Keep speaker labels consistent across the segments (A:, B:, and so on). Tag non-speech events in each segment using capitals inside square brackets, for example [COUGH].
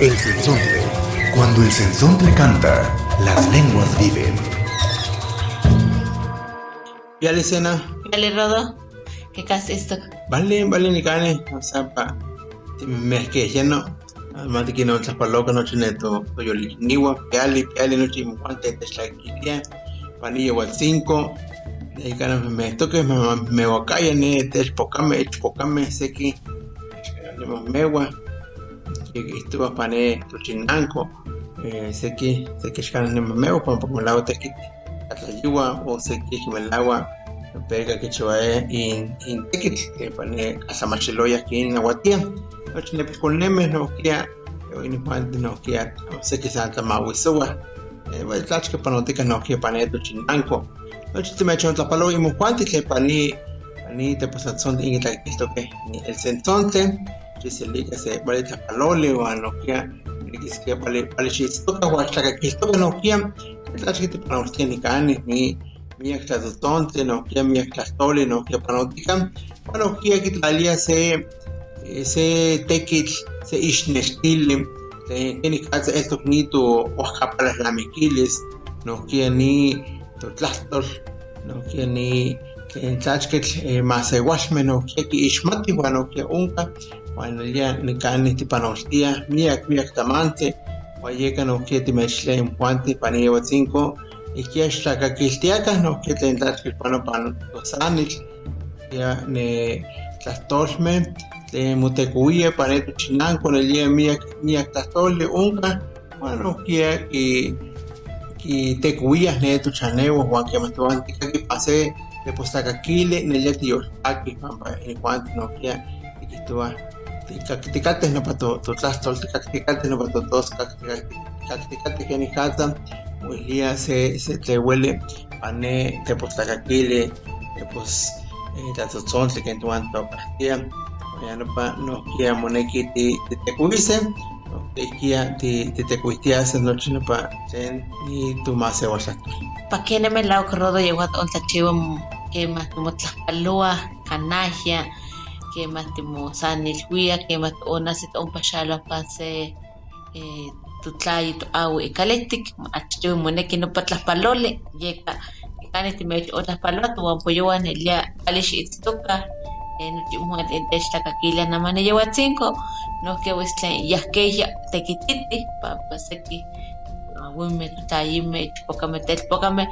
A: El sensontle. Cuando el sensontle canta, las lenguas viven.
B: Ya le cena.
C: Dale, Rodo. ¿Qué casi esto?
B: Vale, vale, ni cane. O sea, pa. Me es que ya no. Además de que no se paloca no tiene to to yo niwa, peali, peali no tiene cuánto te está aquí ya. Panilla igual 5. Y cara me toque me me wakaya ne te espocame, espocame sé que me mewa. Que estuvo pané to chinanco. Eh, sé que sé que shkan ne mewa pa pa lado te que atlayua o me agua pega que chua in in tekit que pane asamachiloya aquí en Aguatía. Noche ne con nemes no kia ni pante no kia sé que santa mawisua. Eh va tlach que panotica no kia pane to chinanco. Noche te me echó la palo y mo cuanti que pani pani te son in esto que el sensonte se vale la palole o no kia que es que vale vale si esto que guacha que esto que no kia tlach que te panostia ni canes ni miak tlatotontle, nohkia miak tlahtoli, nohkia panotika, uan nohkia kitlalia se se tekitl, se ixnextili, keni katsa estok ni tu oaxkapalalamikilis, nohkia ni totlahtol, nohkia ni tlen tlachketl masewalmeh nohkia kiixmati uan nohkia onka, uan ya nikani tipanoltia miak miak tamantli, uan yeka nohkia timechtlen puanti paniewatzinko, ikiaxtlakakiltiakah nohki tlen tlachkilpano pan tosanitl ya ne tlahtolmeh tlen motekuia pane tochinanko nelia miak miak tlahtoli onka uan nohkia ki kitekuiah ne tochaneuo uan kemah toan tikakipase tepostakakili nelia tiyolpaki pampa igual nohkia tikihtowa tikateh nopa totlahtol tikateh nopa totos tikateh kenikatza Huelía se, se te huele pané, te postacakili, te pos tatzotzon, te que tu anto pastilla, ya no pa no kia moneki ti te cuise, no te te cuistia se noche no pa ten ni tu más se wasa.
C: ¿Pa qué no me la rodo llegó a onta chivo que más como tlapalua, canajia, que más timo sanilhuia, que más ona se eh tutlayi tu awi ikalectic achtiwi moneki nopa tlaspaloli yeka ikani timech otlaspaloa touanpoyoua nelia kalix itztoka nochimuan tlen techtlakakilia namana yeuatzinko nohki uis tlen yahkeya tekititi pampa seki awimeh totlayimeh ichpokameh telpokameh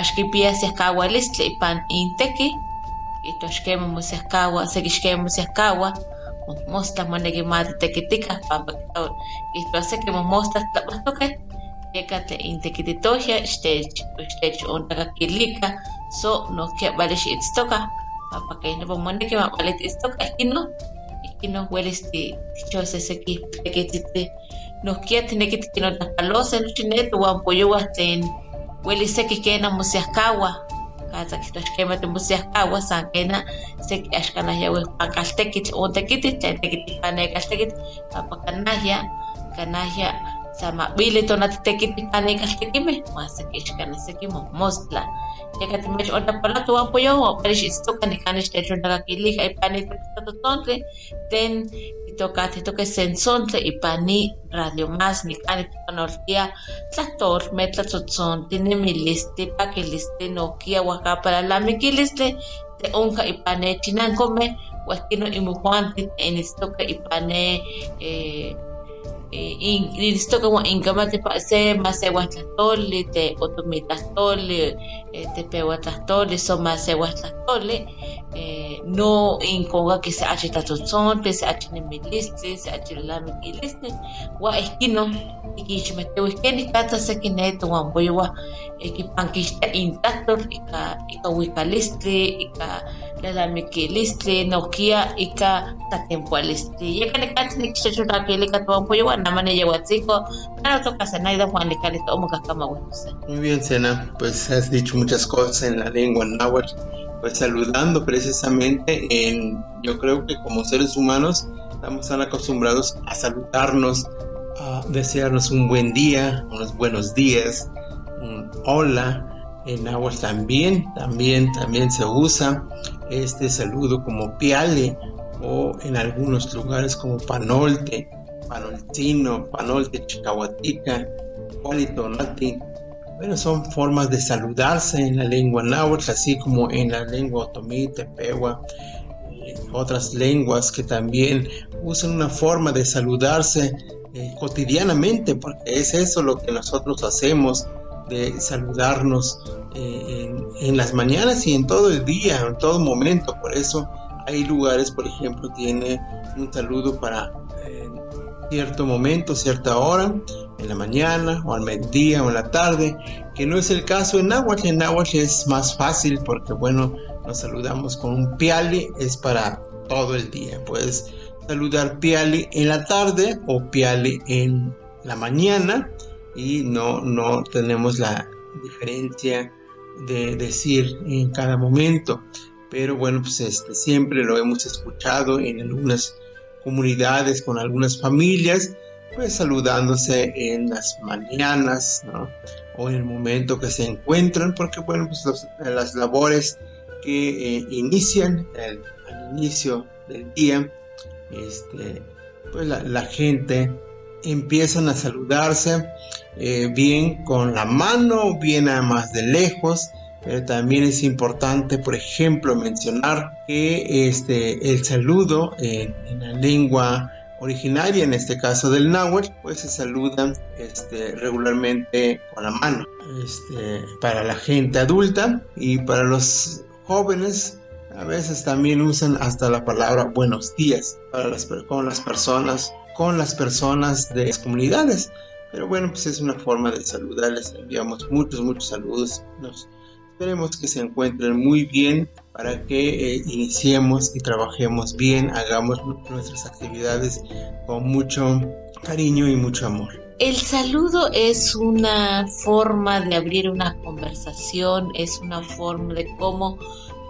C: axkipiah siahkawalistli ipan inteki ito xkema mosiahkawa seki xkema mosiahkawa mostla moneki matitekitikah pampa kihtowa seki mostla tlapahtokeh yeka tlen intekititohya xtech xtech ontlakakilika so nohkia vali xiitztokah pampa keh nopa moneki mawali tiitztokah ihkin no ihkin no welis tichose seki tekitzitzi nohkia tineki tikinotlapalos nochi ne touanpoyowah tlen welis seki kena mosiahkawah katsa kihtowa xkema timosiahkawa san kena seki axkanah yawi pankaltekitl ontekitih tlen tekitipaneka-xtekitl pampa kanahya kanahya sa mawili tonatitekitih panekaltekimeh uan seki ixkanah seki momostla yeka timech ontlapaloa touanpoyowa uan xiitztoka nikani xtechontlakakilika ipan itepostatotontli tlen titokahtihtoke sensontli ipan ni radio más nikani tipanoltia tlahtolmeh tlatzotzonti nemilistli pakilistli nohkia uajkapalalamikilistle tlen onka ipan ne chinankomeh uan ihkino imojuanti tlen itztoka ipan ne itztoka uan inkamati se masewatlahtoli te otomitlahtoli tepewatlahtoli so masewatlahtoli no inkonka se achi tlatzotzontle se achi nemilistli se achi lalamikilistle uan ihkino tikixmatewih kenih katsa seki ne touanpoyowa kipankixtia intlahtol ika
B: Muy bien, Sena. Pues has dicho muchas cosas en la lengua náhuatl, pues saludando precisamente en, yo creo que como seres humanos estamos tan acostumbrados a saludarnos, a desearnos un buen día, unos buenos días, un hola. En náhuatl también, también, también se usa este saludo como piale o en algunos lugares como panolte, panoltino, panolte, chicahuatica, Cualitonati. Bueno, son formas de saludarse en la lengua náhuatl, así como en la lengua otomí, tepehuá, eh, otras lenguas que también usan una forma de saludarse eh, cotidianamente, porque es eso lo que nosotros hacemos, de saludarnos eh, en, las mañanas y en todo el día, en todo momento. Por eso hay lugares, por ejemplo, tiene un saludo para eh, cierto momento, cierta hora, en la mañana o al mediodía o en la tarde, que no es el caso en náhuatl. En náhuatl es más fácil porque, bueno, nos saludamos con un piali, es para todo el día. Puedes saludar piali en la tarde o piali en la mañana y no, no tenemos la diferencia de decir en cada momento. Pero bueno, pues este, siempre lo hemos escuchado en algunas comunidades, con algunas familias, pues saludándose en las mañanas. O en el momento que se encuentran, porque bueno, pues las labores que eh, inician el- al inicio del día, este, pues la gente empiezan a saludarse eh, bien con la mano, bien a más de lejos, pero también es importante, por ejemplo, mencionar que este, el saludo en, en la lengua originaria, en este caso del náhuatl, pues se saludan este, regularmente con la mano. Este, para la gente adulta y para los jóvenes, a veces también usan hasta la palabra buenos días para las, con las personas, con las personas de las comunidades. Pero bueno, pues es una forma de saludarles. Enviamos muchos, muchos saludos. Nos esperemos que se encuentren muy bien para que eh, iniciemos y trabajemos bien, hagamos nuestras actividades con mucho cariño y mucho amor.
C: El saludo es una forma de abrir una conversación, es una forma de cómo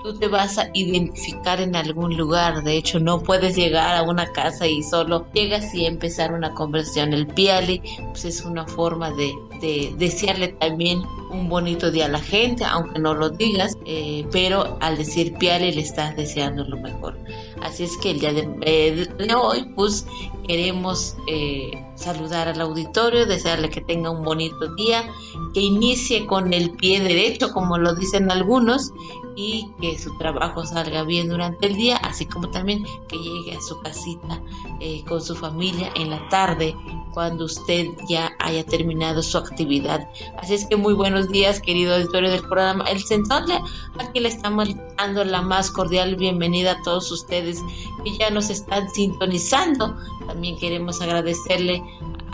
C: tú te vas a identificar en algún lugar. De hecho, no puedes llegar a una casa y solo llegas y empezar una conversación. El piali pues es una forma de, de desearle también un bonito día a la gente, aunque no lo digas, eh, pero al decir piali le estás deseando lo mejor. Así es que el día de, eh, hoy, pues queremos eh, saludar al auditorio, desearle que tenga un bonito día, que inicie con el pie derecho, como lo dicen algunos, y que su trabajo salga bien durante el día, así como también que llegue a su casita eh, con su familia en la tarde, cuando usted ya haya terminado su actividad. Así es que muy buenos días, querido auditorio del programa El Sensonle. Aquí le estamos dando la más cordial bienvenida a todos ustedes que ya nos están sintonizando. También queremos agradecerle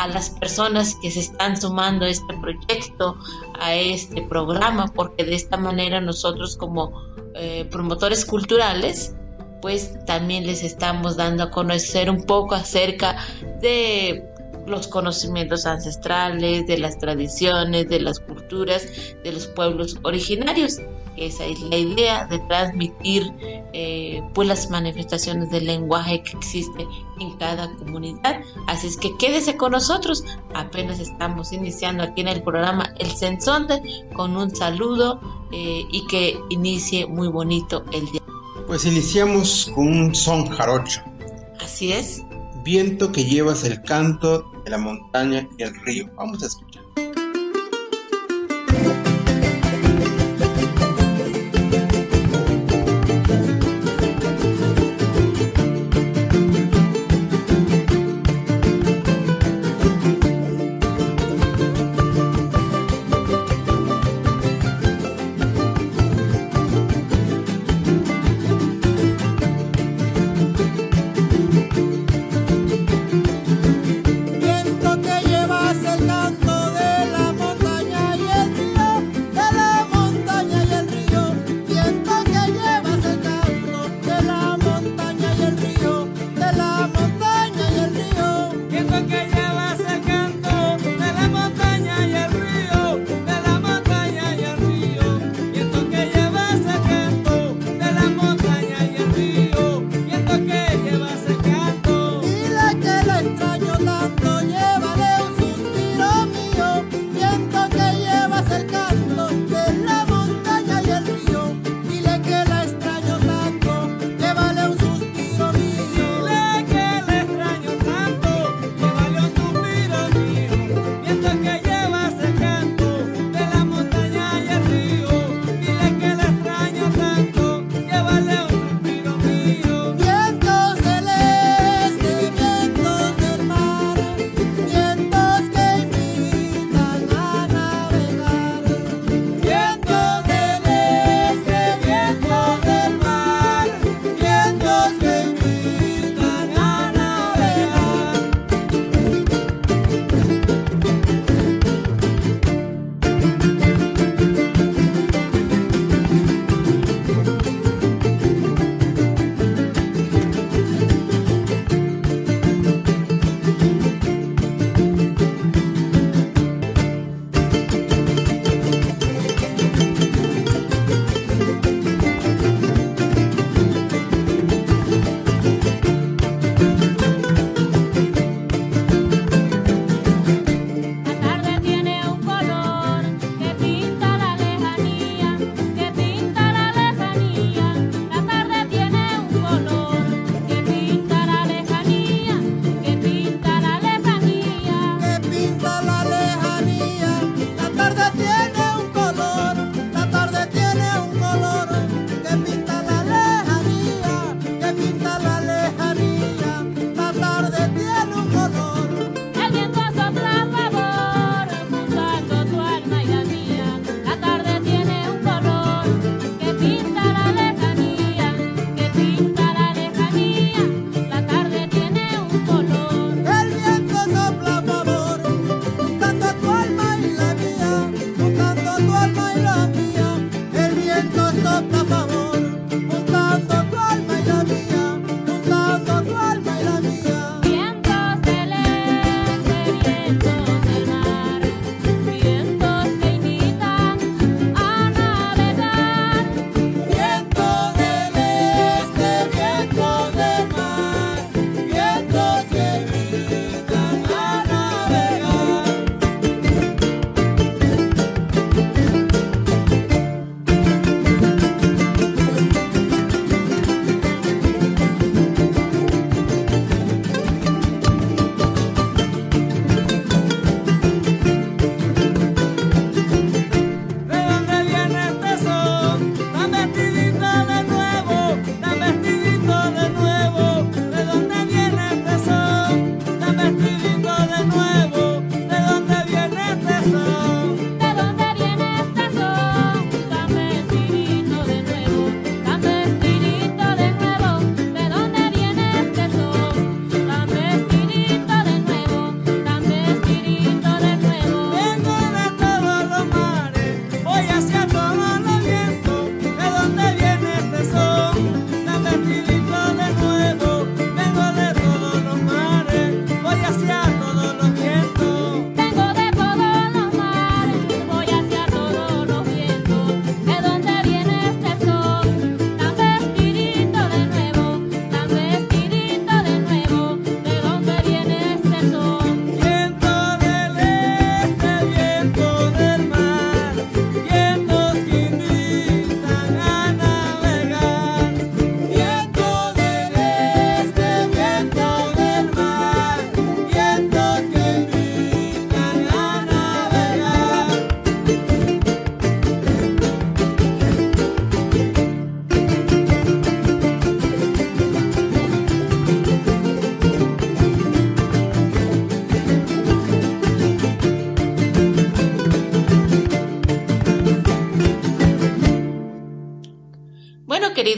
C: a las personas que se están sumando a este proyecto, a este programa, porque de esta manera nosotros como eh, promotores culturales, pues también les estamos dando a conocer un poco acerca de los conocimientos ancestrales, de las tradiciones, de las culturas de los pueblos originarios. Esa es la idea de transmitir eh, pues las manifestaciones del lenguaje que existe en cada comunidad. Así es que quédese con nosotros. Apenas estamos iniciando aquí en el programa El Sensonte con un saludo eh, y que inicie muy bonito el día.
B: Pues iniciamos con un son jarocho.
C: Así es.
B: Viento que llevas el canto de la montaña y el río. Vamos a escuchar.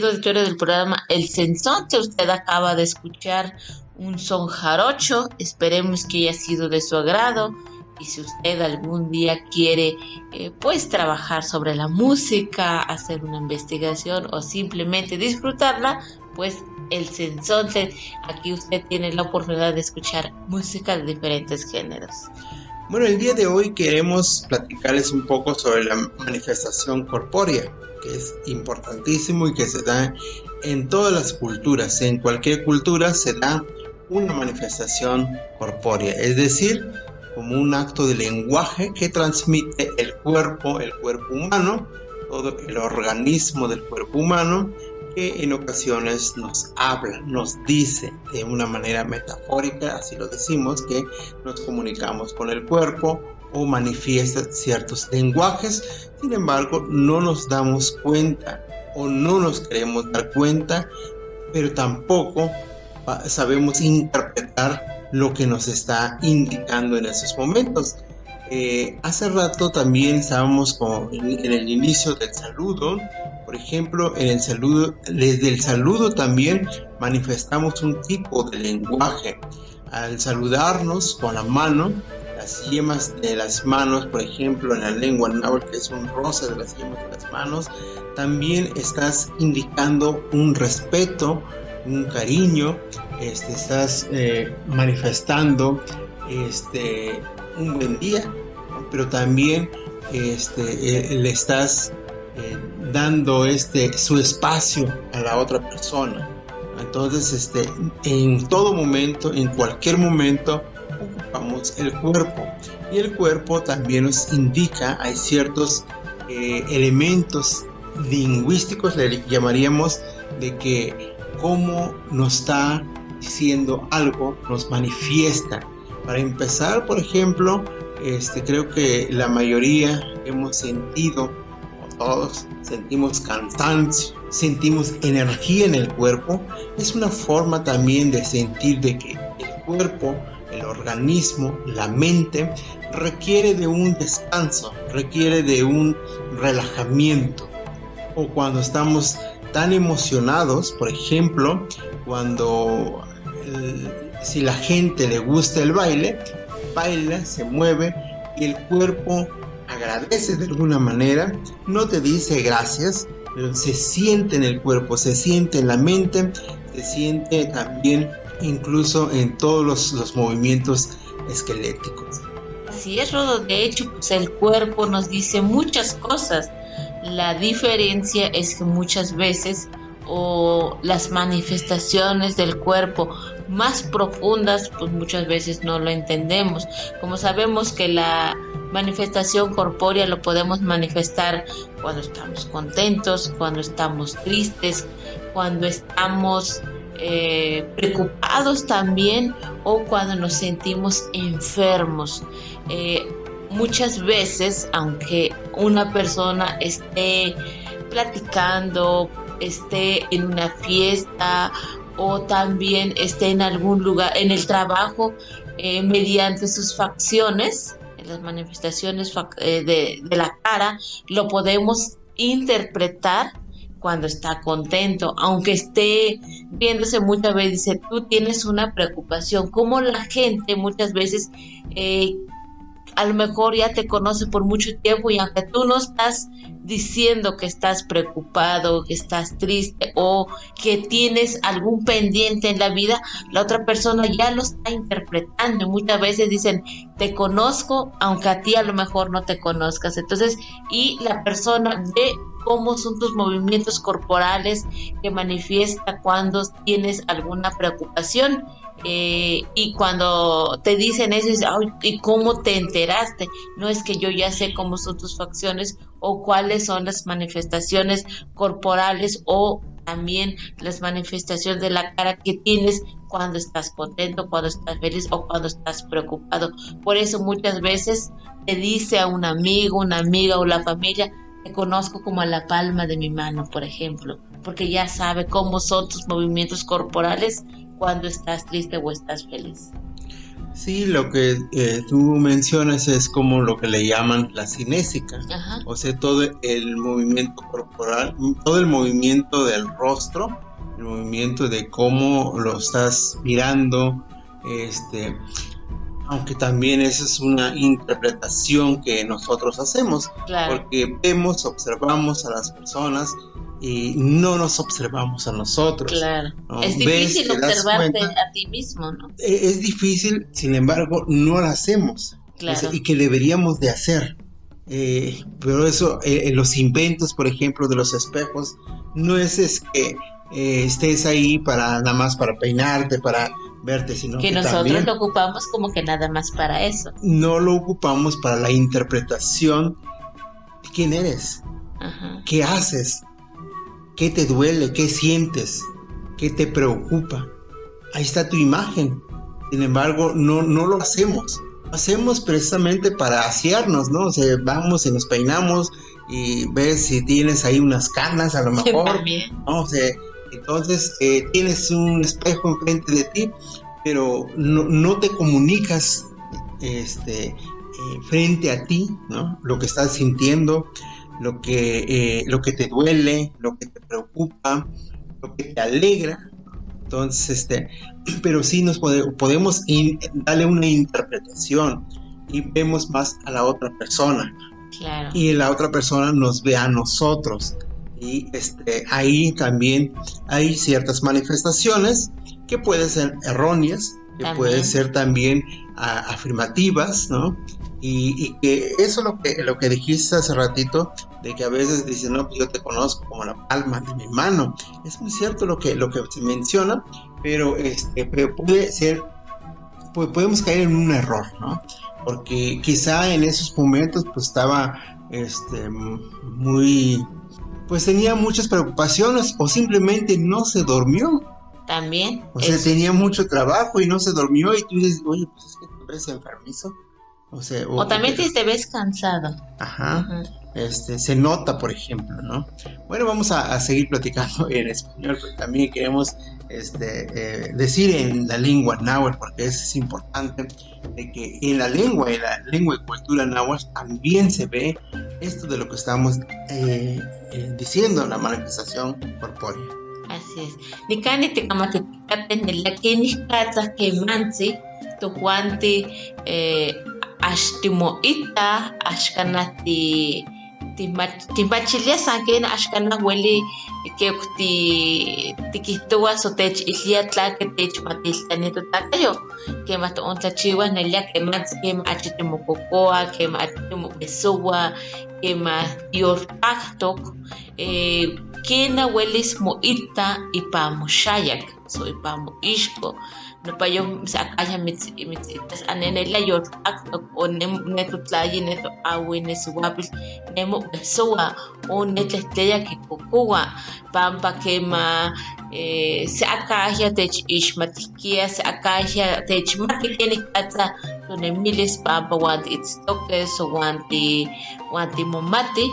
C: Auditorio del programa El Sensonte. Usted acaba de escuchar un son jarocho. Esperemos que haya sido de su agrado. Y si usted algún día quiere, eh, pues, trabajar sobre la música, hacer una investigación o simplemente disfrutarla, pues el Sensonte, aquí usted tiene la oportunidad de escuchar música de diferentes géneros.
B: Bueno, el día de hoy queremos platicarles un poco sobre la manifestación corpórea que es importantísimo y que se da en todas las culturas. En cualquier cultura se da una manifestación corpórea, es decir, como un acto de lenguaje que transmite el cuerpo, el cuerpo humano, todo el organismo del cuerpo humano, que en ocasiones nos habla, nos dice de una manera metafórica, así lo decimos, que nos comunicamos con el cuerpo o manifiesta ciertos lenguajes, sin embargo no nos damos cuenta o no nos queremos dar cuenta, pero tampoco sabemos interpretar lo que nos está indicando en esos momentos. Eh, hace rato también estábamos en, el inicio del saludo, por ejemplo, en el saludo, desde el saludo también manifestamos un tipo de lenguaje. Al saludarnos con la mano, las yemas de las manos, por ejemplo, en la lengua náhuatl, que es un rosa de las yemas de las manos, también estás indicando un respeto, un cariño, este, estás eh, manifestando este, un buen día, pero también este, eh, le estás eh, dando este, su espacio a la otra persona. Entonces, este, en todo momento, en cualquier momento, ocupamos el cuerpo. Y el cuerpo también nos indica, hay ciertos eh, elementos lingüísticos, le llamaríamos, de que cómo nos está diciendo algo, nos manifiesta. Para empezar, por ejemplo, este, creo que la mayoría hemos sentido, todos sentimos cansancio, sentimos energía en el cuerpo. Es una forma también de sentir de que el cuerpo el organismo, la mente, requiere de un descanso, requiere de un relajamiento. O cuando estamos tan emocionados, por ejemplo, cuando si la gente le gusta el baile, baila, se mueve y el cuerpo agradece de alguna manera, no te dice gracias, pero se siente en el cuerpo, se siente en la mente, se siente también incluso en todos los, movimientos esqueléticos.
C: Así es, Rodo. De hecho, pues el cuerpo nos dice muchas cosas. La diferencia es que muchas veces o las manifestaciones del cuerpo más profundas, pues muchas veces no lo entendemos. Como sabemos que la manifestación corpórea lo podemos manifestar cuando estamos contentos, cuando estamos tristes, cuando estamos eh, preocupados también o cuando nos sentimos enfermos. Eh, muchas veces, aunque una persona esté platicando, esté en una fiesta o también esté en algún lugar, en el trabajo, eh, mediante sus facciones, las manifestaciones de la cara, lo podemos interpretar cuando está contento, aunque esté viéndose muchas veces, dice, tú tienes una preocupación, como la gente muchas veces eh, a lo mejor ya te conoce por mucho tiempo y aunque tú no estás diciendo que estás preocupado, que estás triste o que tienes algún pendiente en la vida, la otra persona ya lo está interpretando. Muchas veces dicen, te conozco, aunque a ti a lo mejor no te conozcas. Entonces, y la persona ve cómo son tus movimientos corporales que manifiesta cuando tienes alguna preocupación. Eh, y cuando te dicen eso, ¿y cómo te enteraste? No es que yo ya sé cómo son tus facciones o cuáles son las manifestaciones corporales o también las manifestaciones de la cara que tienes cuando estás contento, cuando estás feliz o cuando estás preocupado. Por eso muchas veces te dice a un amigo, una amiga o la familia, te conozco como a la palma de mi mano, por ejemplo, porque ya sabe cómo son tus movimientos corporales cuando estás triste o estás feliz.
B: Sí, lo que eh, tú mencionas es como lo que le llaman la cinésica, o sea, todo el movimiento corporal, todo el movimiento del rostro, el movimiento de cómo lo estás mirando, este, aunque también esa es una interpretación que nosotros hacemos, porque vemos, observamos a las personas y no nos observamos a nosotros.
C: Claro. Es difícil observarte a ti mismo, ¿no?
B: E, es difícil, sin embargo, no lo hacemos. Claro. y que deberíamos de hacer. Eh, pero eso, eh, los inventos, por ejemplo, de los espejos, no es, es que eh, estés ahí para nada más para peinarte, para verte, sino
C: que,
B: que,
C: nosotros
B: también
C: lo ocupamos como que nada más para eso.
B: no lo ocupamos para la interpretación de quién eres,
C: Ajá.
B: qué haces, qué te duele, qué sientes, qué te preocupa. Ahí está tu imagen. Sin embargo, no, no lo hacemos. Lo hacemos precisamente para asearnos, ¿no? O sea, vamos y nos peinamos y ves si tienes ahí unas canas a lo mejor.
C: También.
B: ¿no? O sea, entonces eh, tienes un espejo enfrente de ti, pero no, no te comunicas este, eh, frente a ti, ¿no? Lo que estás sintiendo, lo que, eh, lo que te duele, lo que te preocupa, lo que te alegra. Entonces, este, [CLEARS THROAT] pero sí nos pode- podemos in- darle una interpretación y vemos más a la otra persona
C: Claro.
B: y la otra persona nos ve a nosotros. Y este, ahí también hay ciertas manifestaciones que pueden ser erróneas, que
C: También.
B: pueden ser también a- afirmativas, ¿no? Y, que eso es lo que, lo que dijiste hace ratito, de que a veces dicen, no, pues yo te conozco como la palma de mi mano. Es muy cierto lo que, lo que se menciona, pero, este, pero puede ser, pu- podemos caer en un error, ¿no? porque quizá en esos momentos pues estaba este muy pues tenía muchas preocupaciones o simplemente no se durmió
C: También.
B: o sea
C: es-
B: tenía mucho trabajo y no se durmió y tú dices oye pues es que te ves enfermizo o sea
C: o también si te ves cansado.
B: ajá
C: Ajá.
B: este, se nota, por ejemplo, ¿no? Bueno, vamos a, a seguir platicando en español, pero también queremos este, eh, decir en la lengua náhuatl, porque eso es importante, de que en la lengua, en la lengua y cultura náhuatl también se ve esto de lo que estamos eh, eh, diciendo, la manifestación corpórea.
C: Así es. Nikani te kamatikate nilakini kata que mansi tu juanti eh, ashtimo ita ashkanati timachilia sanken ashkana hueli que ti tikihtowa so tech ilia tlake tech matiltani takayo que mat ontlachiwa nelia que mats que achitimo cocoa que achitimo besowa que ma yorpaktok eh, kina welis mo ita ipamo shayak so ipamo ishko no pa yo sa akaya mitz mitz itas anene la yor akto o nem neto tlayi neto awe ne suwapil nemo besoa o netleteya ki kokua pampa kema eh, se akaya tech ishmatikia se akaya tech matikeni kata to ne milis pampa wanti it's toke so wanti wanti momati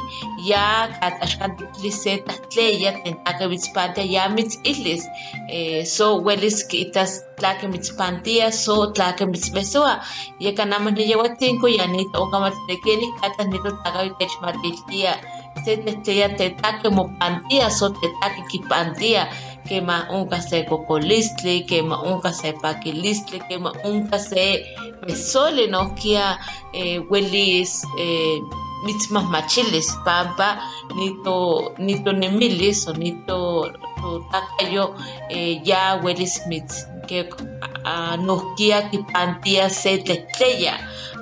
C: ya katashkanti tliseta tleya tentaka mitzpantia ya mitz ilis eh, so welis kitas tlake mitzpantia so tlake mitzbesoa ya kanama ni yewa tinko ya nit o kama tekeni kata nito taka vitech matiltia se tetleya tetake mopantia so tetake kipantia kema unka se kokolistli kema unka se pakilistli kema unka se besole no kia eh, welis eh, mitzmahmachilis pampa nito nito nemilis o nito to takayo eh, ya welis mitz que uh, nohkia kipantia se tletleya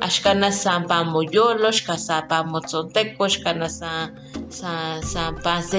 C: axkana san pamoyolo xka san pamotzonteco xkana san san san pan se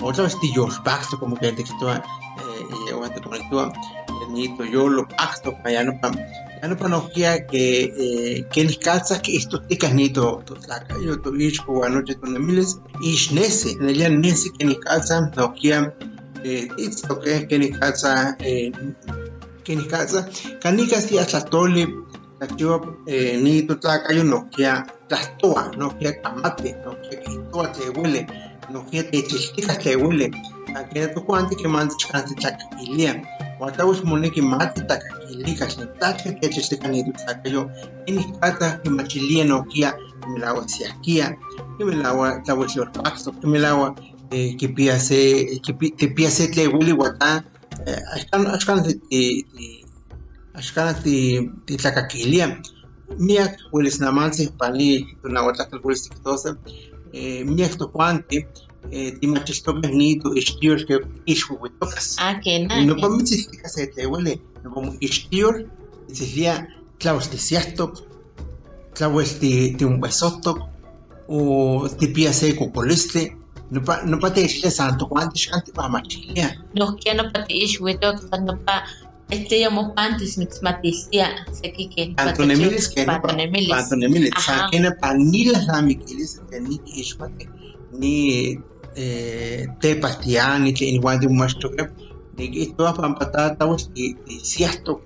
B: que otra vez tío pasto como que te quitó eh y te yo lo pasto para no para no que eh que ni calza que esto te canito tu saca yo anoche miles y nese en ella nese que ni calza no que eh esto que que ni calza eh que ni calza canica si hasta tole la eh ni tu saca yo no que toa no que camate no que toa te huele no que te chisticas te huele aquella tu cuanti que mandas chance chacaquilia wata wis moneki mati takakilika xnitaka kechextika nitutakayo inikata kimachilia nokia kimilawa siakia kimilawa tlawetliorpaksto kimilawa eh, kipia se kipi- kipia se tlewili wata axkan axkan ti ti axkan ti titlakakilia miak uelis namantzin pali tunauatlakal uelis tiktosa miak tokuanti timachixtokej ni tu ixtiol ke ixuihuitokas
C: Ah, que na.
B: nopa mitzihtika se teueli nopa mo ixtiol mitzihlia tlauel tisiahtok tlauel ti tiunhuesohtok o tipia se kokolistli nopa nopa teixlia san tokuanti xkan tipamachilia
C: No quiero no pati ixhuito, no pa este yo mo pantis mixmatistia, se que que
B: Pantonemilis que no pa
C: pantonemilis.
B: pantonemilis
C: Ajá.
B: san kena panila lamikilis que ni ni eh tepastiani que igual de un ni itoa pampata tawes y siasto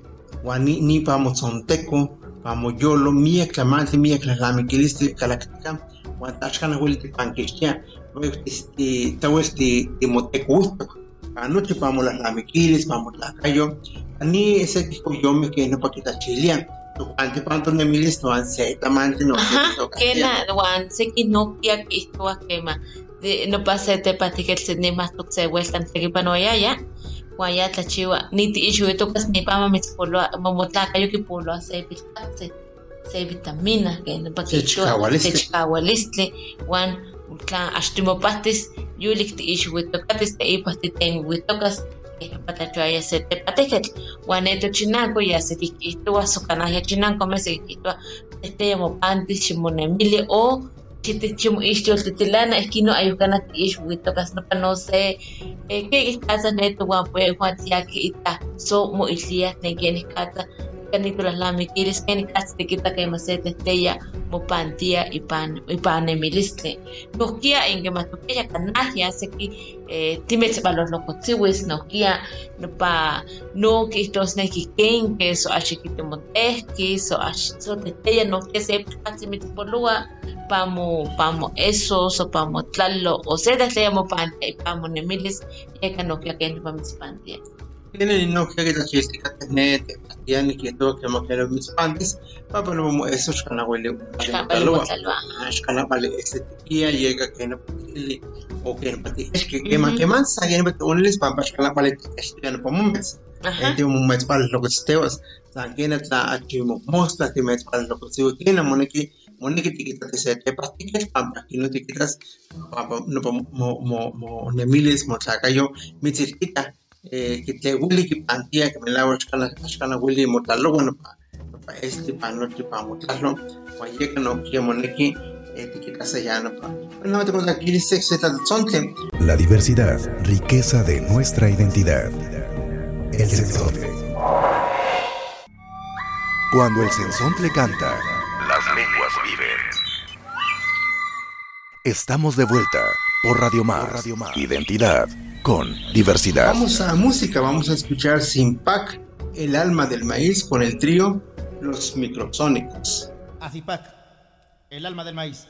B: wani ni pa mozonteko pa moyolo mia clamante mia lamikilis kalaktika wan tashkana wili te pankistia este tawes ti timoteko anoche vamos las lamiquiles, vamos la cayo. Ani ese que yo me que no pa kita chilia. Tu ante panto ne milis to an se tamante no
C: Ajá, que na wan se que no kia que esto quema. No pasa te pati que se ni más tu se vueltan se que pano ya ya. Guaya ta chiwa ni ti ixhuito kas ni pa ma polo momotla kayo que polo se pitase. Se vitamina que no pa
B: Se chikawalistli.
C: se улаан аштимопатис юуликт иш утокатис эпатитэн утокас патачо аясете патекет ването чинако ясе дикито асокана я чинанко месе дикито тетемо пантис чимонемиле о чите чим ишчо тетелана эскино аюкана иш утокас но паносе э ке исказа нето ва пуэ хуатиаки ита со мо илия тенгенис ката moilia tlen ken ihkatsa kanito las lamikilis ken ihkatsa tikita kema se tehteya mopantia ipan ipanemilistli nohkia inkematokeya kanahya seki eh, timetzbalolokotziuis nohkia nopa no kihtosneki kenke so axikitimontehki so ax so tehteya nohkia se pitkatsi mitzpolua pamo pamo eso so pamo tlalo o se tehteya mopantia ipamo nemilis yeka nohkia ken pamitzpantia
B: No que la chistica tener tiene que todo que mo que mis panties pa pero mo eso shkana wele
C: Kapalimotlaloa.
B: shkana vale este tía llega que no pili o que no pati es que que más que más alguien bet onles pa shkana vale este no pommes
C: Ajá.
B: Ente un mes para lo que steos sangena ta achimo mostra ti mes para lo que se tiene moneki moneki tikita te se te pasticas pampa y no te quitas no pa mo mo mo nemiles mo takayo mitzilita eh que te wili que pantía que me la voy a escala wili motalo bueno pa pa este pa no te pa motalo pa llega no que moneki etiquetas allá no pa no te conta aquí dice que se trata sonte
A: La diversidad, riqueza de nuestra identidad. El sensontle. Cuando el sensontle canta, las lenguas viven. Estamos de vuelta por Radio Más. Identidad con diversidad.
B: Vamos a música, vamos a escuchar Simpac, el alma del maíz con el trío Los Microsónicos.
D: Azipac, el alma del maíz.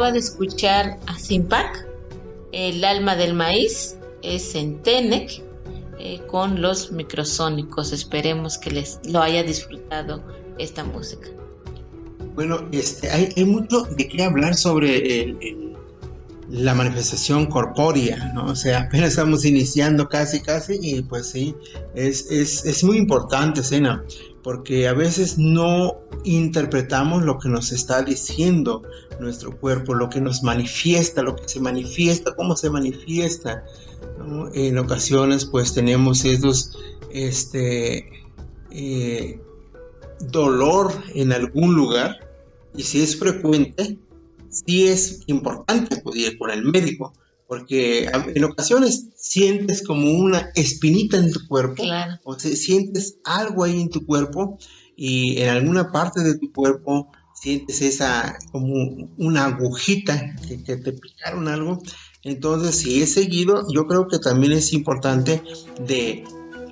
C: Acaba de escuchar a Simpac, El alma del maíz, es en Tenec, eh, con los microsónicos. Esperemos que les lo haya disfrutado esta música.
B: Bueno, este, hay, mucho de qué hablar sobre la manifestación corpórea, ¿no? O sea, apenas estamos iniciando casi, casi, y pues sí, es, es, es muy importante, Sena, porque a veces no interpretamos lo que nos está diciendo nuestro cuerpo, lo que nos manifiesta, lo que se manifiesta, cómo se manifiesta. En ocasiones, pues tenemos estos, este, eh, dolor en algún lugar y si es frecuente, sí es importante acudir con el médico, porque en ocasiones sientes como una espinita en tu cuerpo
C: Claro.
B: o se- sientes algo ahí en tu cuerpo y en alguna parte de tu cuerpo sientes esa como una agujita que, que te picaron algo. Entonces, si es seguido, yo creo que también es importante de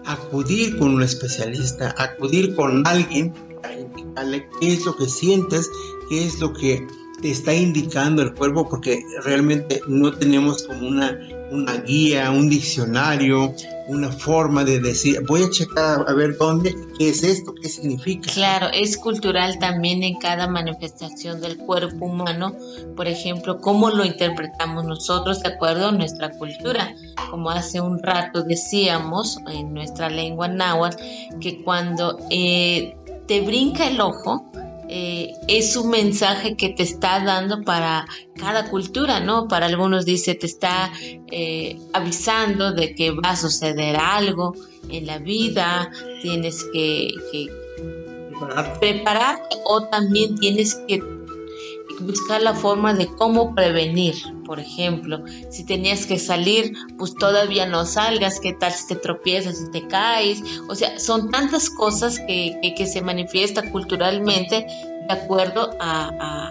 B: acudir con un especialista, acudir con alguien para indicarle qué es lo que sientes, qué es lo que te está indicando el cuerpo, porque realmente no tenemos como una, una guía, un diccionario, una forma de decir, voy a checar a ver dónde, qué es esto, qué significa.
C: Claro, es cultural también en cada manifestación del cuerpo humano, por ejemplo, cómo lo interpretamos nosotros de acuerdo a nuestra cultura. Como hace un rato decíamos en nuestra lengua náhuatl, que cuando eh, te brinca el ojo, eh, es un mensaje que te está dando para cada cultura, ¿no? Para algunos dice, te está eh, avisando de que va a suceder algo en la vida, tienes que, que prepararte o también tienes que buscar la forma de cómo prevenir. Por ejemplo, si tenías que salir, pues todavía no salgas, qué tal si te tropiezas, si te caes. O sea, son tantas cosas que, que, se manifiesta culturalmente de acuerdo a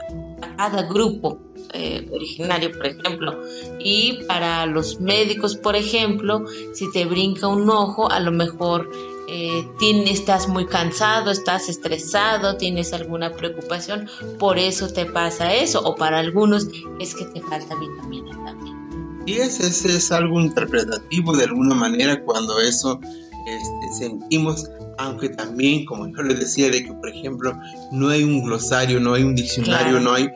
C: cada grupo eh, originario, por ejemplo. Y para los médicos, por ejemplo, si te brinca un ojo, a lo mejor eh, tien- estás muy cansado, estás estresado, tienes alguna preocupación, por eso te pasa eso. O para algunos es que te falta vitamina también.
B: Y es, es, es algo interpretativo de alguna manera cuando eso este, sentimos, aunque también, como yo les decía, de que por ejemplo no hay un glosario, no hay un diccionario,
C: Claro.
B: no hay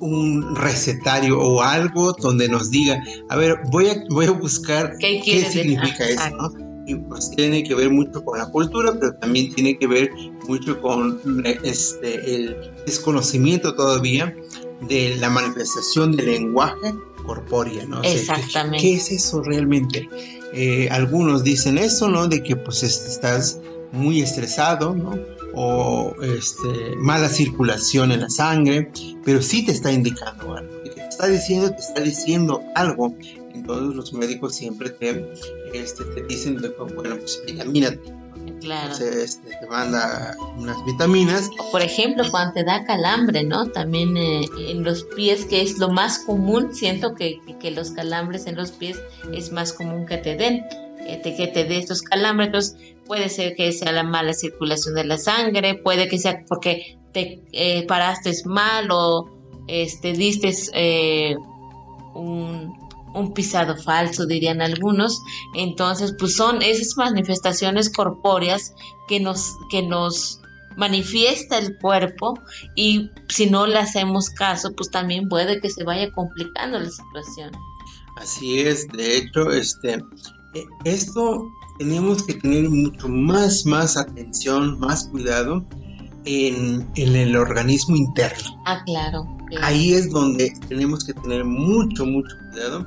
B: un recetario o algo donde nos diga, a ver, voy a, voy a buscar
C: ¿Qué
B: qué
C: quiere decir?
B: significa eso, ¿no? Y pues tiene que ver mucho con la cultura, pero también tiene que ver mucho con este, el desconocimiento todavía de la manifestación del lenguaje corpórea, ¿no? O sea, ¿qué-
C: Exactamente.
B: ¿Qué es eso realmente? Eh, algunos dicen eso, ¿no? De que pues est- estás muy estresado, ¿no? O este, mala circulación en la sangre, pero sí te está indicando algo. Te está diciendo, te está diciendo algo. Entonces los médicos siempre te, este, te dicen, bueno, pues vitamínate.
C: Claro.
B: Entonces, este, te manda unas vitaminas.
C: Por ejemplo, cuando te da calambre, ¿no? También eh, en los pies, que es lo más común, siento que, que- los calambres en los pies es más común que te den, que te, que te dé estos calambres. Entonces, puede ser que sea la mala circulación de la sangre, puede que sea porque te eh, paraste mal o este, diste eh, un, un pisado falso, dirían algunos. Entonces, pues son esas manifestaciones corpóreas que nos, que nos manifiesta el cuerpo y si no le hacemos caso, pues también puede que se vaya complicando la situación.
B: Así es, de hecho, este, eh, esto tenemos que tener mucho más, más atención, más cuidado en, en el organismo interno.
C: Ah, claro.
B: Ahí es donde tenemos que tener mucho, mucho cuidado,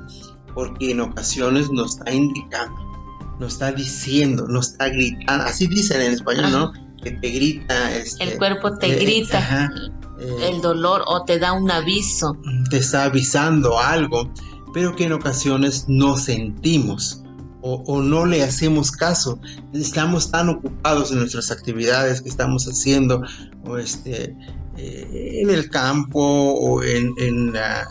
B: porque en ocasiones nos está indicando, nos está diciendo, nos está gritando, así dicen en español, ¿no? Que te grita. Este,
C: El cuerpo te
B: eh,
C: grita
B: ajá, eh,
C: el dolor o te da un aviso.
B: te está avisando algo, pero que en ocasiones no sentimos o, o no le hacemos caso. Estamos tan ocupados en nuestras actividades que estamos haciendo, o este, eh, en el campo, o en, la,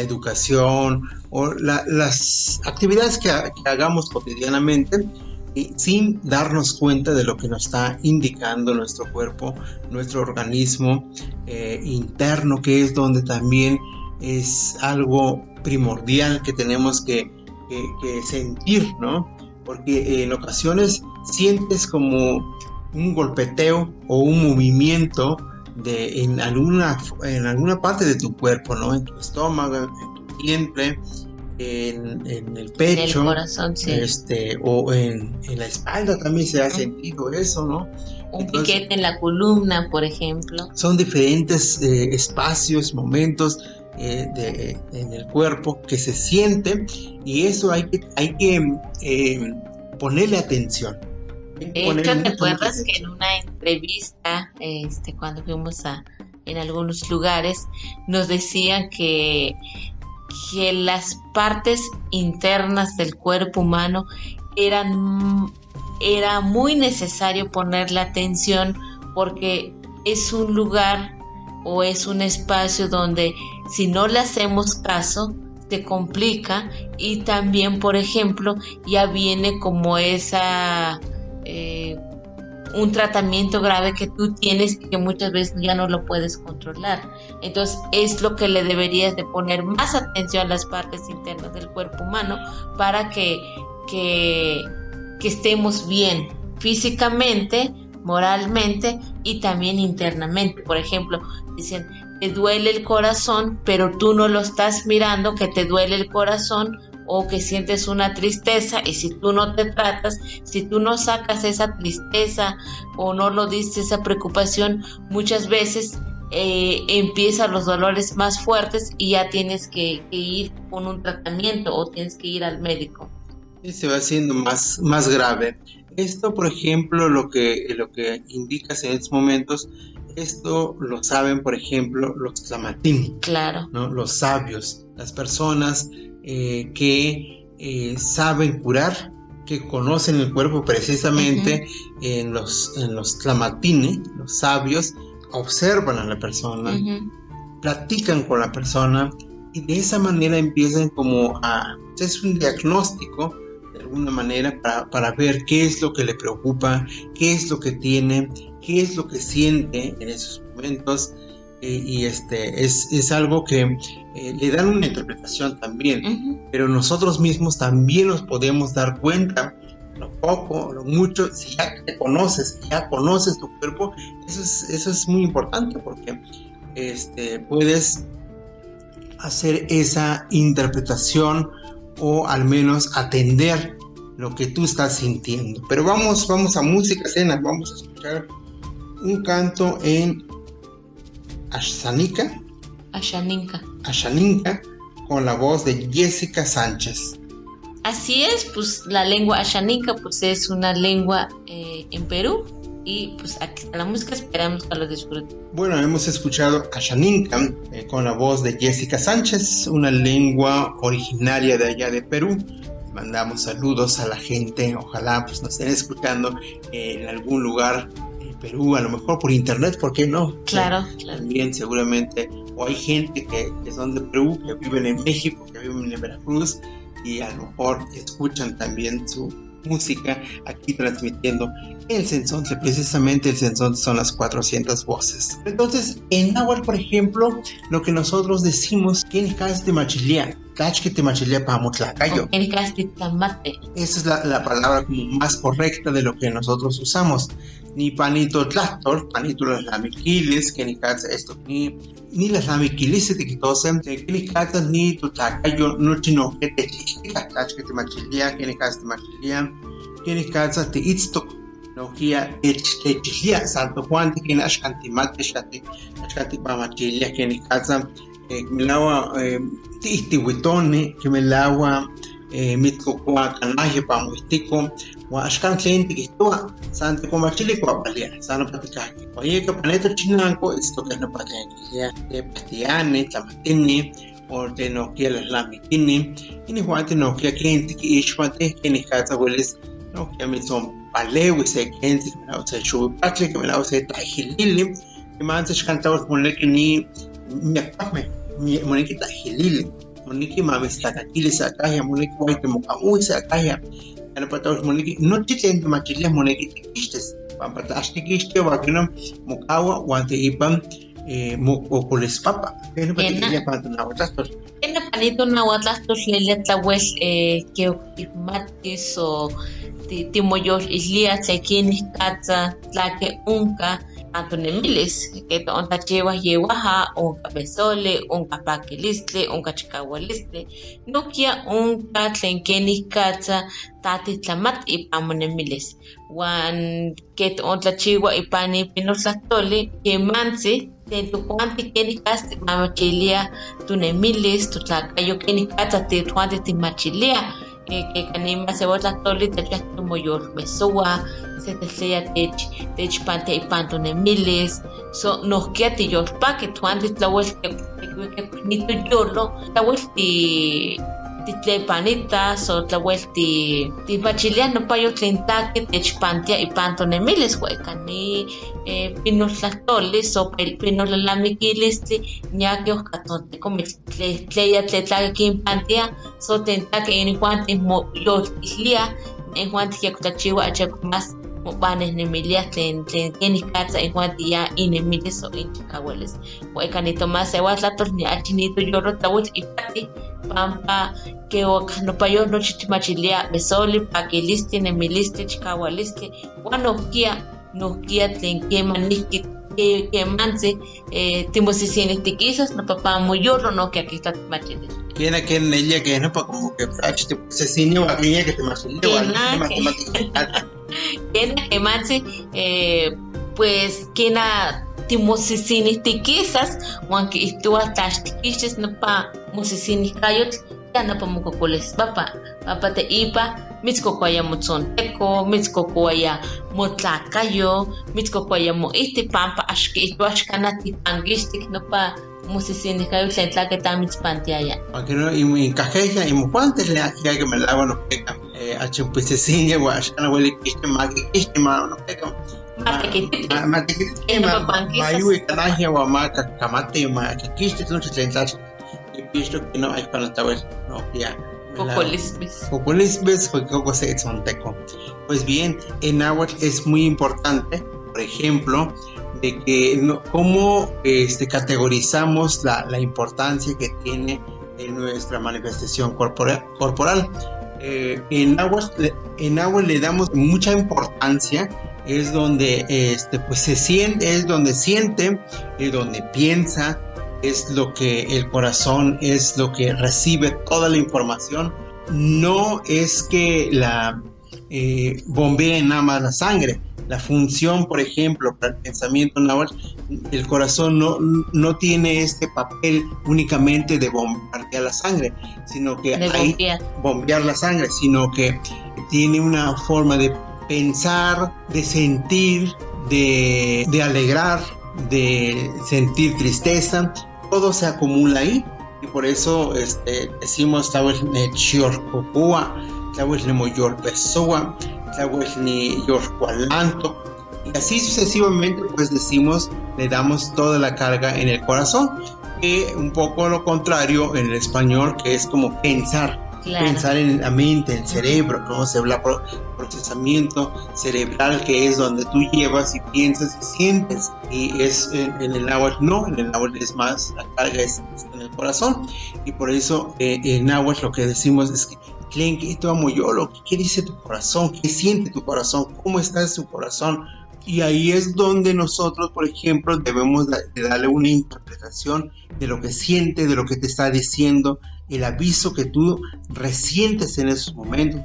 B: educación, o la- las actividades que, ha- que hagamos cotidianamente. y sin darnos cuenta de lo que nos está indicando nuestro cuerpo, nuestro organismo eh, interno, que es donde también es algo primordial que tenemos que sentir, ¿no? Porque en ocasiones sientes como un golpeteo o un movimiento de, en, alguna, en alguna parte de tu cuerpo, ¿no? En tu estómago, en tu vientre, en, en el
C: En el
B: pecho.
C: corazón, sí.
B: Este, o en, en la espalda también se ha sentido eso, ¿no?
C: un
B: entonces-
C: piquete en la columna, por ejemplo.
B: son diferentes eh, espacios, momentos eh, de- en el cuerpo que se siente y eso hay que, hay que eh, ponerle atención.
C: De hecho, ¿te acuerdas que en una entrevista, este, cuando fuimos a, en algunos lugares, nos decían que, que las partes internas del cuerpo humano eran, era muy necesario ponerle atención porque es un lugar o es un espacio donde si no le hacemos caso, te complica y también, por ejemplo, ya viene como esa eh, un tratamiento grave que tú tienes y que muchas veces ya no lo puedes controlar. Entonces es lo que le deberías de poner más atención a las partes internas del cuerpo humano para que, que, que estemos bien físicamente, moralmente y también internamente. Por ejemplo, dicen, te duele el corazón, pero tú no lo estás mirando, que te duele el corazón o que sientes una tristeza y si tú no te tratas, si tú no sacas esa tristeza o no lo diste esa preocupación, muchas veces eh, empiezan los dolores más fuertes y ya tienes que, que ir con un tratamiento o tienes que ir al médico.
B: Y se va haciendo más, más grave. Esto, por ejemplo, lo que, lo que indicas en estos momentos, esto lo saben, por ejemplo, los tlamatín,
C: Claro.
B: ¿no? los sabios, las personas eh, que eh, saben curar, que conocen el cuerpo precisamente en los, en los tlamatine, los sabios, observan a la persona,
C: Ujú.
B: platican con la persona y de esa manera empiezan como a... Es un diagnóstico de alguna manera para, para ver qué es lo que le preocupa, qué es lo que tiene, qué es lo que siente en esos momentos. Y este es, es algo que eh, le dan una interpretación también, pero nosotros mismos también nos podemos dar cuenta, lo poco, lo mucho, si ya te conoces, si ya conoces tu cuerpo, eso es, eso es muy importante porque este, puedes hacer esa interpretación o al menos atender lo que tú estás sintiendo. Pero vamos, vamos a música cena, vamos a escuchar un canto en Ashanika,
C: Ashaninka.
B: Ashaninka con la voz de Jessica Sánchez.
C: Así es, pues la lengua ashaninka pues es una lengua eh, en Perú y pues aquí está la música, esperamos que lo disfruten.
B: Bueno, hemos escuchado Ashaninka eh, con la voz de Jessica Sánchez, una lengua originaria de allá de Perú. Mandamos saludos a la gente, ojalá pues nos estén escuchando en algún lugar Perú, a lo mejor por internet, ¿por qué no?
C: Claro, claro.
B: También seguramente, o hay gente que, que son de Perú, que viven en México, que viven en Veracruz y a lo mejor escuchan también su música aquí transmitiendo el Sensontle, precisamente el Sensontle son las 400 voces. Entonces, en Nahuatl, por ejemplo, lo que nosotros decimos, ¿quién es de machilia? que te machilia para mutlacayo.
C: tamate.
B: Esa es la, la, palabra como más correcta de lo que nosotros usamos. Ni panito tlactor, panito las lamiquiles, que ni esto, ni, ni las lamiquiles se te quitó, que ni casa ni tu tlacayo, no chino que te chica, que te machilia, que ni te machilia, que ni te itztok. Nokia techlia Santo Juan que na ashkantimate shate ashkantipa machilia que ni casa milawa tiihtiwitoni kimilawa mitkokoa kanaje pa wa ashkan san tikomachili kuapalia san patikaki oye que planeta chinanko esto que no de patiane tlamatini o de no quiere la mitini y ni juan no quiere cliente que ishmate que ni casa hueles no que que me la usa chupache que me la usa tajilili que me antes cantaba que ni me pame moneki moneki mamistakakili sakaya moneki sakaya ana patawas moneki moneki tlax tikixtia wakinam mokawa wan teipan mokokolespapa kena patikilia pan tonahuatlastol
C: Kena panito nahuatlastol lelia tlawel ke okihmatis o timoyolihlia tlekinih katsa tlake unka antonemilis que onta chiwa yewaha unka besole unka pakilistli unka chikawalistli nokia unka tlen kenih katsa tatitlamat ipan monemilis wan que ontlachiwa ipan ipinotlahtoli kemantzi tlen tokuanti kenih kasti mamachilia tunemilis totlakayo kenih katsa tetuanti timachilia que kanima sewatlahtoli techah tomoyolmesowa se tesleya tech techpante ipan tonemilis so nohkia tiyolpaki tuan titlawel nito yolo tlawel ti titlepanitas o tlawel ti tipachilia nopayo tlen taki techpantia ipan tonemilis huekani eh, pinoltlahtolis o pinollalamiquilistli ñaki ohkatontekomitl tleya tletlaki kinpantia so tlen taki inihuan timoyoltilia ihuan tikyakotlachiwa achako más mopanehnemiliah tlen tlen kenih katsa ihuan tiya inemilis o inchikahualis hueca nitomás sewatlatol ni achi nitoyolo tlauitl ipati pampa que nopayo nochi timachilia besoli pakilistli nemilistli chikaualistli uan nohkia nohkia tlen kemanihki kemantzi timosisinihtikisas nopa moyolo nohkia kihtoa timachilis
B: Quiera que en ella que no pa como que se o aquella que te
C: kena kematzi eh, pues kena timosisinistikisas uan kiihtowa tlaxtikixtis nopa mosisinikayotl ya nopa mokokolis papa papa teipa mitzkokoaya motzonteko mitzkokoaya motlakayo mitzkokoaya moihti pampa ax kiihtowa xkana tipankixtik nopa mosisinikayotl tlen tlaki tamitzpantiaya
B: Aquí no, y mi cajeja y mi cuantes le que me lavo no peca. Eh, a chupis se sigue, guachana, huele que este ma que este ma no peca.
C: Matequititl.
B: Ma te que
C: Que no
B: ma
C: papanquisas.
B: ma yui canaje o ma ka kamate ma que quiste no se tensas. Y pisto que no hay para tabel. No, ya.
C: Cocolisbis.
B: Populisbes, Coco se Tzonteco. Pues bien, en náhuatl es muy importante, por ejemplo, de que no, cómo este, categorizamos la, la importancia que tiene en nuestra manifestación corporal. corporal. Eh, en, náhuatl, en le damos mucha importancia, es donde este, pues se siente, es donde siente, es donde piensa, es lo que el corazón es lo que recibe toda la información. No es que la eh, bombee nada más la sangre, la función, por ejemplo, para el pensamiento náhuatl, el corazón no, no tiene este papel únicamente de bombardear la sangre, sino que
C: De
B: hay
C: bombear.
B: bombear la sangre, sino que tiene una forma de pensar, de sentir, de, de alegrar, de sentir tristeza, todo se acumula ahí. Y por eso este, decimos Tawel ne chiorcocua, Tawel ne moyorpesoa, Yorcualanto. Y así sucesivamente, pues decimos, le damos toda la carga en el corazón. Que un poco lo contrario en el español, que es como pensar,
C: Claro.
B: pensar en la mente, el cerebro, ¿no? Se habla pro- procesamiento cerebral que es donde tú llevas y piensas y sientes. Y es en, en el náhuatl no, en el náhuatl es más, la carga es, es en el corazón. Y por eso eh, en náhuatl lo que decimos es que Tlen, ¿qué te amo yo? Lo que- ¿Qué dice tu corazón? ¿Qué siente tu corazón? ¿Cómo está su corazón? Y ahí es donde nosotros, por ejemplo, debemos de darle una interpretación de lo que siente, de lo que te está diciendo, el aviso que tú resientes en esos momentos.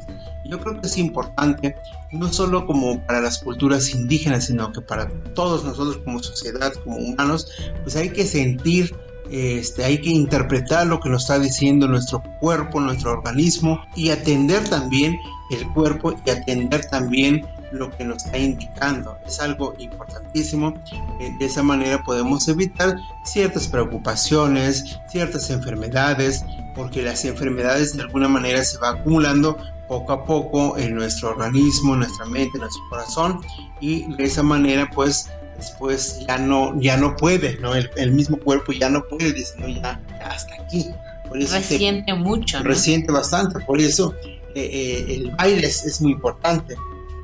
B: Yo creo que es importante, no solo como para las culturas indígenas, sino que para todos nosotros como sociedad, como humanos, pues hay que sentir, este, hay que interpretar lo que nos está diciendo nuestro cuerpo, nuestro organismo y atender también el cuerpo y atender también lo que nos está indicando. Es algo importantísimo. Eh, De esa manera podemos evitar ciertas preocupaciones, ciertas enfermedades, porque las enfermedades de alguna manera se van acumulando poco a poco en nuestro organismo, en nuestra mente, en nuestro corazón y de esa manera pues después ya no ya no puede, ¿no? El, el mismo cuerpo ya no puede, dice, no, ya, ya hasta aquí. Por eso se-
C: Resiente mucho, ¿no?
B: resiente bastante, por eso eh, eh, el baile es, es muy importante.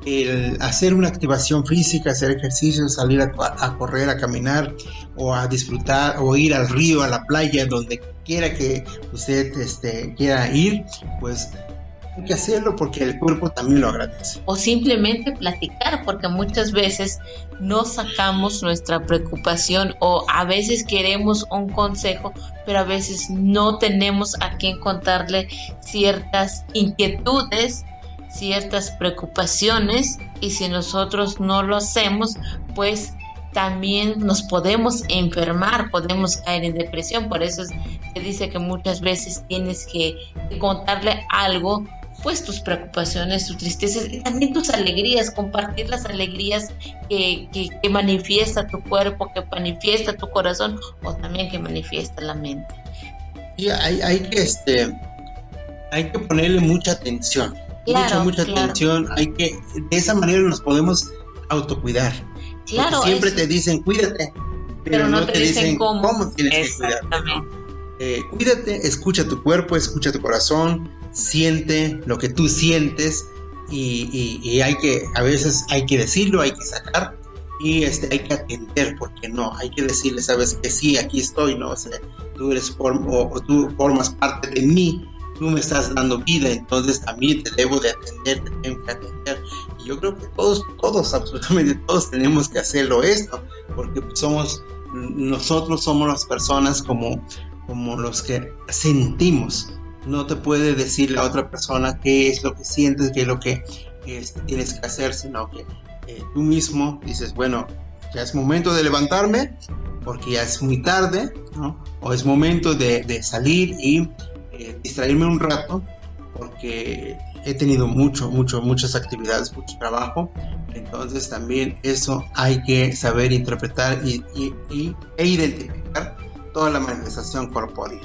B: El hacer una activación física, hacer ejercicio, salir a, a correr, a caminar o a disfrutar o ir al río, a la playa, donde quiera que usted este, quiera ir, pues hay que hacerlo porque el cuerpo también lo agradece.
C: o simplemente platicar, porque muchas veces no sacamos nuestra preocupación o a veces queremos un consejo, pero a veces no tenemos a quien contarle ciertas inquietudes, ciertas preocupaciones y si nosotros no lo hacemos, pues también nos podemos enfermar, podemos caer en depresión, por eso es- se dice que muchas veces tienes que contarle algo pues tus preocupaciones, tus tristezas y también tus alegrías, compartir las alegrías que, que, que manifiesta tu cuerpo, que manifiesta tu corazón o también que manifiesta la mente.
B: Y hay, hay que este hay que ponerle mucha atención.
C: Claro,
B: mucha, mucha
C: claro.
B: atención. Hay que, de esa manera nos podemos autocuidar.
C: Claro,
B: Porque siempre
C: es-
B: te dicen cuídate,
C: pero no te dicen cómo.
B: tienes que cuidar. Eh, cuídate, escucha tu cuerpo, escucha tu corazón, siente lo que tú sientes y, hay que, a veces hay que decirlo, hay que sacar y este, hay que atender, porque no, hay que decirle, sabes que sí, aquí estoy, ¿no? O sea, tú eres o, tú formas parte de mí, tú me estás dando vida, entonces también te debo de atender, te tengo atender. Y yo creo que todos, todos, absolutamente todos tenemos que hacerlo esto, porque somos, nosotros somos las personas como, como los que sentimos. No te puede decir la otra persona qué es lo que sientes, qué es lo que este, tienes que hacer, sino que eh, tú mismo dices, bueno, ya es momento de levantarme porque ya es muy tarde. O es momento de, salir y eh, distraerme un rato porque he tenido mucho, mucho, muchas actividades, mucho trabajo. Entonces también eso hay que saber interpretar y- e identificar toda la manifestación corpórea.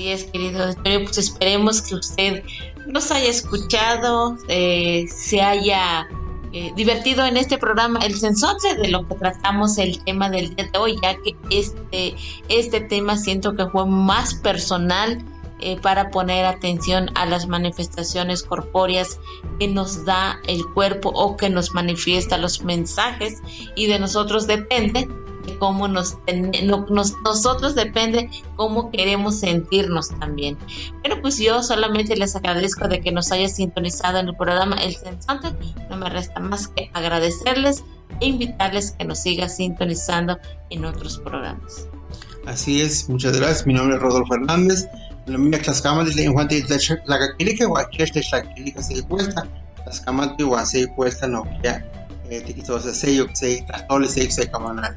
C: Así es, querido. Pero pues esperemos que usted nos haya escuchado, eh, se haya eh, divertido en este programa, el sensonce de lo que tratamos el tema del día de hoy, ya que este, este tema siento que fue más personal eh, para poner atención a las manifestaciones corpóreas que nos da el cuerpo o que nos manifiesta los mensajes y de nosotros depende de cómo nos, nos- nosotros depende cómo queremos sentirnos también. Bueno, pues yo solamente les agradezco de que nos haya sintonizado en el programa El Sensante. No me resta más que agradecerles e invitarles que nos sigan sintonizando en otros programas.
B: Así es, muchas gracias. Mi nombre es Rodolfo Hernández. La mía Tlaxcamati le enjuante la caquilica o aquí este tlaquilica se cuesta. Tlaxcamati o así cuesta no ya eh, tiquitos de sello, se trastorno, se se camanal.